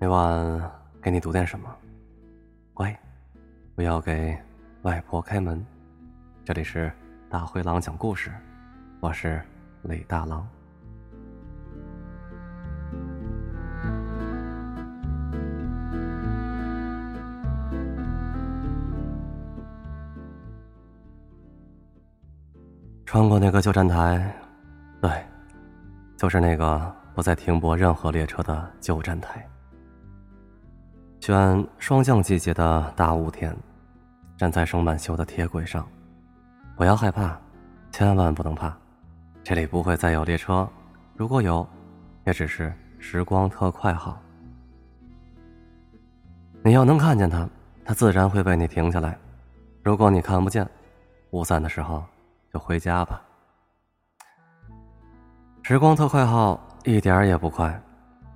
每晚给你读点什么，乖，不要给外婆开门。这里是大灰狼讲故事，我是李大狼。穿过那个旧站台，对，就是那个不再停泊任何列车的旧站台。选霜降季节的大雾天，站在生满锈的铁轨上，不要害怕，千万不能怕，这里不会再有列车，如果有，也只是时光特快号。你要能看见它，它自然会为你停下来；如果你看不见，雾散的时候就回家吧。时光特快号一点儿也不快，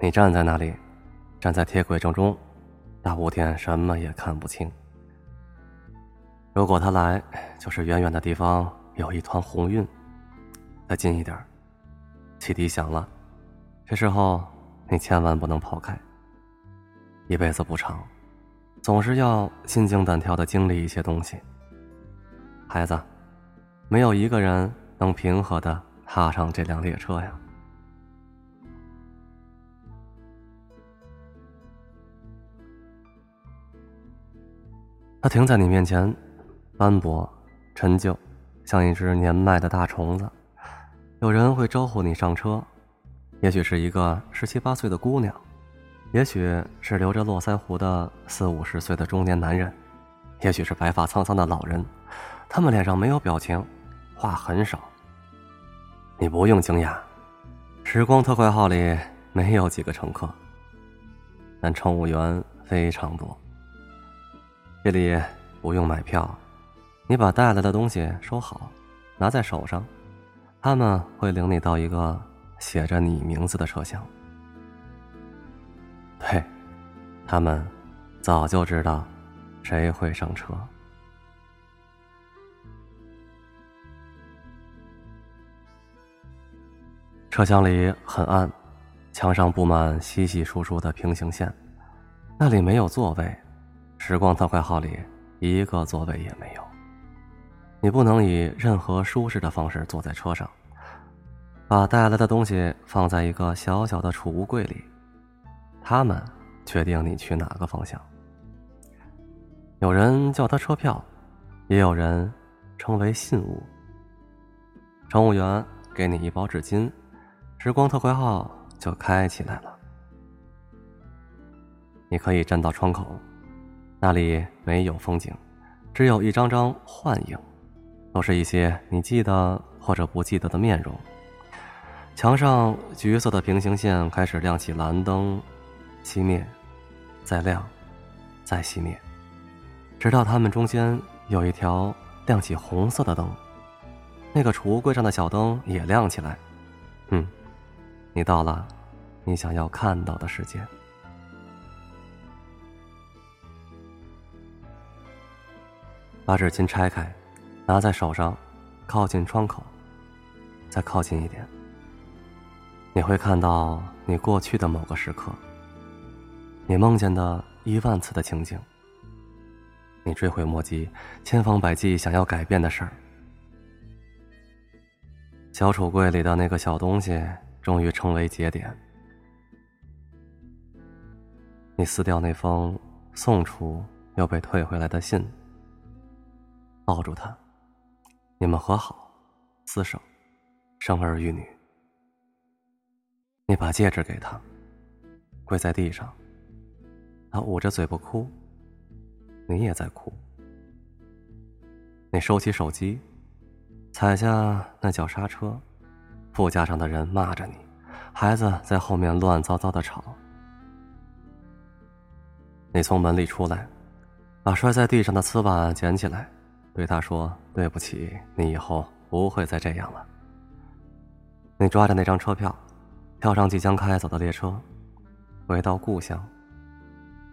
你站在那里，站在铁轨正中。大雾天什么也看不清。如果他来，就是远远的地方有一团红晕。再近一点，汽笛响了。这时候你千万不能跑开。一辈子不长，总是要心惊胆跳的经历一些东西。孩子，没有一个人能平和的踏上这辆列车呀。它停在你面前，斑驳、陈旧，像一只年迈的大虫子。有人会招呼你上车，也许是一个十七八岁的姑娘，也许是留着络腮胡的四五十岁的中年男人，也许是白发苍苍的老人。他们脸上没有表情，话很少。你不用惊讶，时光特快号里没有几个乘客，但乘务员非常多。这里不用买票，你把带来的东西收好，拿在手上，他们会领你到一个写着你名字的车厢。对，他们早就知道谁会上车。车厢里很暗，墙上布满稀稀疏疏的平行线，那里没有座位。时光特快号里一个座位也没有，你不能以任何舒适的方式坐在车上。把带来的东西放在一个小小的储物柜里，他们决定你去哪个方向。有人叫它车票，也有人称为信物。乘务员给你一包纸巾，时光特快号就开起来了。你可以站到窗口。那里没有风景，只有一张张幻影，都是一些你记得或者不记得的面容。墙上橘色的平行线开始亮起蓝灯，熄灭，再亮，再熄灭，直到它们中间有一条亮起红色的灯。那个储物柜上的小灯也亮起来。嗯，你到了，你想要看到的世界。把纸巾拆开，拿在手上，靠近窗口，再靠近一点。你会看到你过去的某个时刻，你梦见的一万次的情景，你追悔莫及、千方百计想要改变的事儿。小橱柜里的那个小东西终于成为节点。你撕掉那封送出又被退回来的信。抱住他，你们和好，厮守，生儿育女。你把戒指给他，跪在地上，他捂着嘴巴哭，你也在哭。你收起手机，踩下那脚刹车，副驾上的人骂着你，孩子在后面乱糟糟的吵。你从门里出来，把摔在地上的瓷碗捡起来。对他说：“对不起，你以后不会再这样了。”你抓着那张车票，跳上即将开走的列车，回到故乡，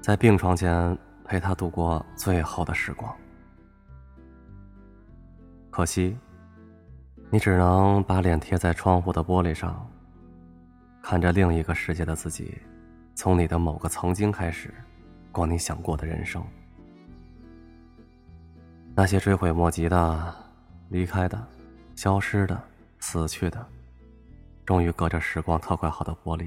在病床前陪他度过最后的时光。可惜，你只能把脸贴在窗户的玻璃上，看着另一个世界的自己从你的某个曾经开始，过你想过的人生。那些追悔莫及的、离开的、消失的、死去的，终于隔着时光特快好的玻璃，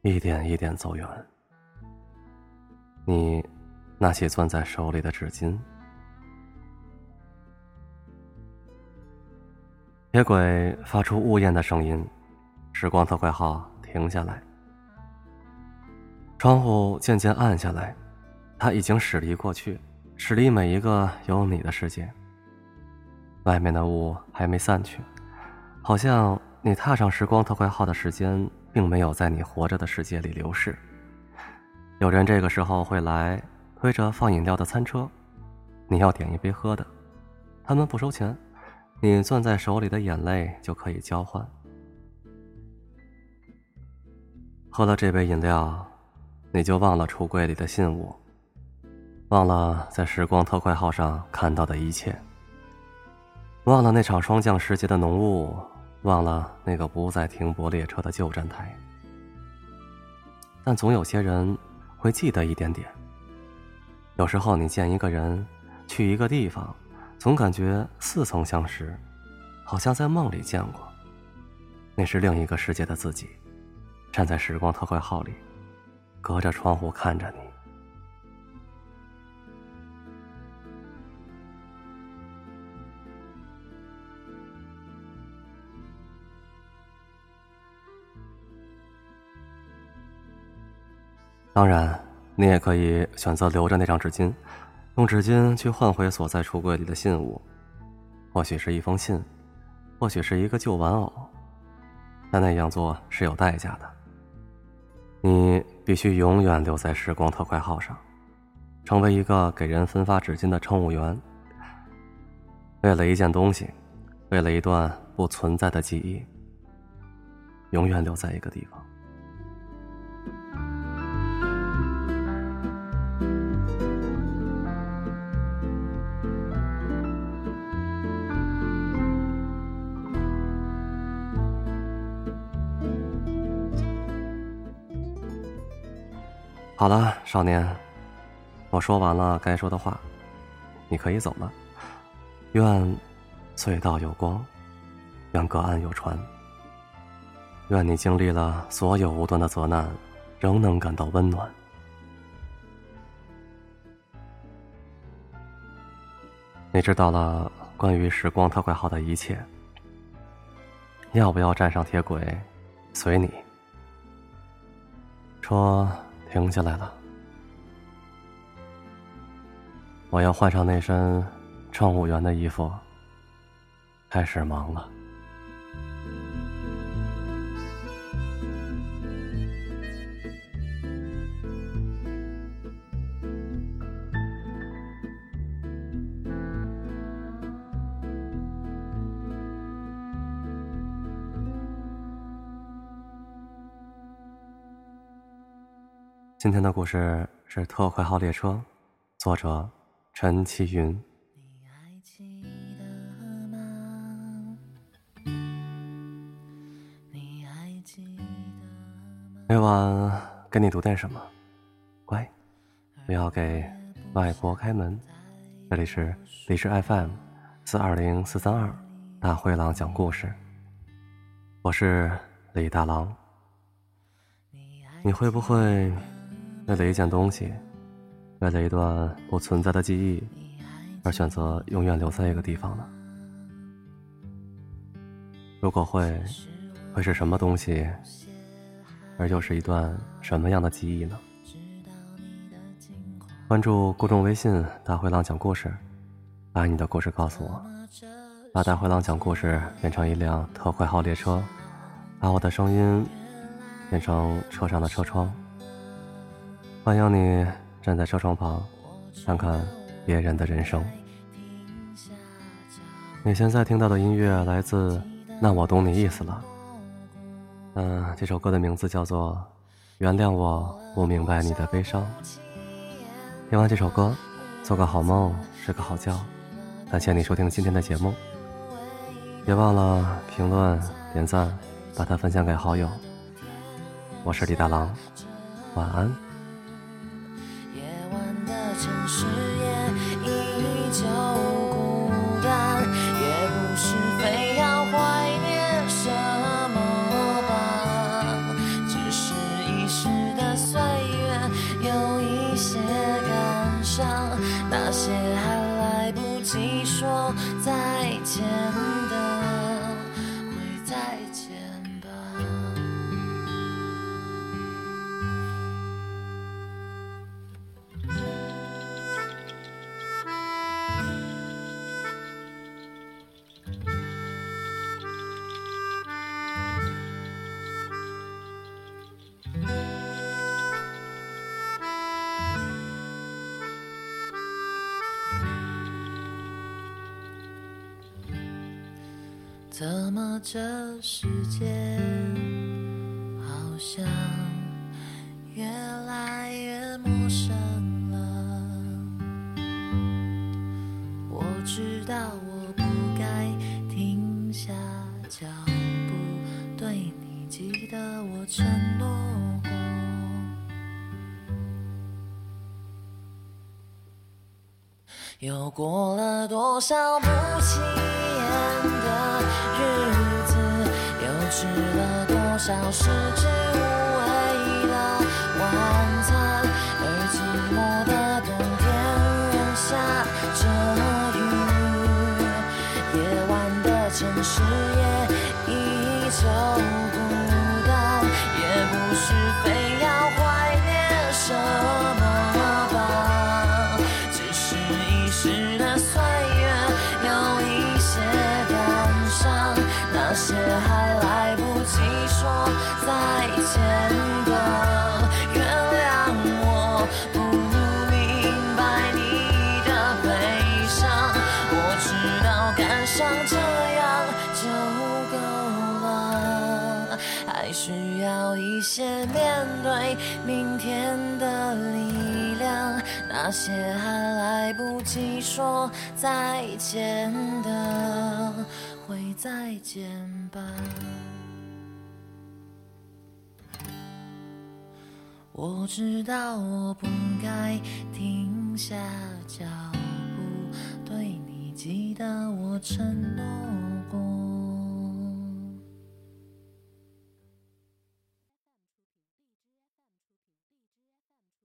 一点一点走远。你那些攥在手里的纸巾。铁轨发出呜咽的声音，时光特快号停下来，窗户渐渐暗下来，它已经驶离过去，驶离每一个有你的世界。外面的雾还没散去，好像你踏上时光特快号的时间，并没有在你活着的世界里流逝。有人这个时候会来推着放饮料的餐车，你要点一杯喝的，他们不收钱。你攥在手里的眼泪就可以交换。喝了这杯饮料，你就忘了橱柜里的信物，忘了在时光特快号上看到的一切，忘了那场霜降时节的浓雾，忘了那个不再停泊列车的旧站台。但总有些人会记得一点点。有时候你见一个人，去一个地方。总感觉似曾相识，好像在梦里见过。那是另一个世界的自己，站在时光特快号里，隔着窗户看着你。当然，你也可以选择留着那张纸巾。用纸巾去换回锁在橱柜里的信物，或许是一封信，或许是一个旧玩偶，但那样做是有代价的。你必须永远留在时光特快号上，成为一个给人分发纸巾的乘务员。为了一件东西，为了一段不存在的记忆，永远留在一个地方。好了，少年，我说完了该说的话，你可以走了。愿隧道有光，愿隔岸有船，愿你经历了所有无端的责难，仍能感到温暖。你知道了关于时光特快号的一切，要不要站上铁轨？随你。说。停下来了，我要换上那身乘务员的衣服，开始忙了。今天的故事是《特快号列车》，作者陈其云。你还记得吗？你还记得每晚给你读点什么？乖，不要给外婆开门。这里是荔枝 FM 四二零四三二大灰狼讲故事，我是李大狼。你会不会？为了一件东西，为了一段不存在的记忆，而选择永远留在一个地方呢？如果会，会是什么东西？而又是一段什么样的记忆呢？关注公众微信“大灰狼讲故事”，把你的故事告诉我，把大灰狼讲故事变成一辆特快号列车，把我的声音变成车上的车窗。欢迎你站在车窗旁，看看别人的人生。你现在听到的音乐来自《那我懂你意思了》。嗯，这首歌的名字叫做《原谅我不明白你的悲伤》。听完这首歌，做个好梦，睡个好觉。感谢你收听今天的节目，别忘了评论、点赞，把它分享给好友。我是李大郎。晚安。城市也依旧孤单，也不是非要怀念什么吧，只是一时的岁月有一些感伤，那些还来不及说再见的，怎么这世界好像越来越陌生了？我知道我不该停下脚步，对你记得我承诺过。又过了多少不起眼的日子，又吃了多少食之见的，原谅我，不明白你的悲伤。我知道赶上这样就够了，还需要一些面对明天的力量。那些还来不及说再见的，会再见吧。我知道我不该停下脚步对你记得我承诺过。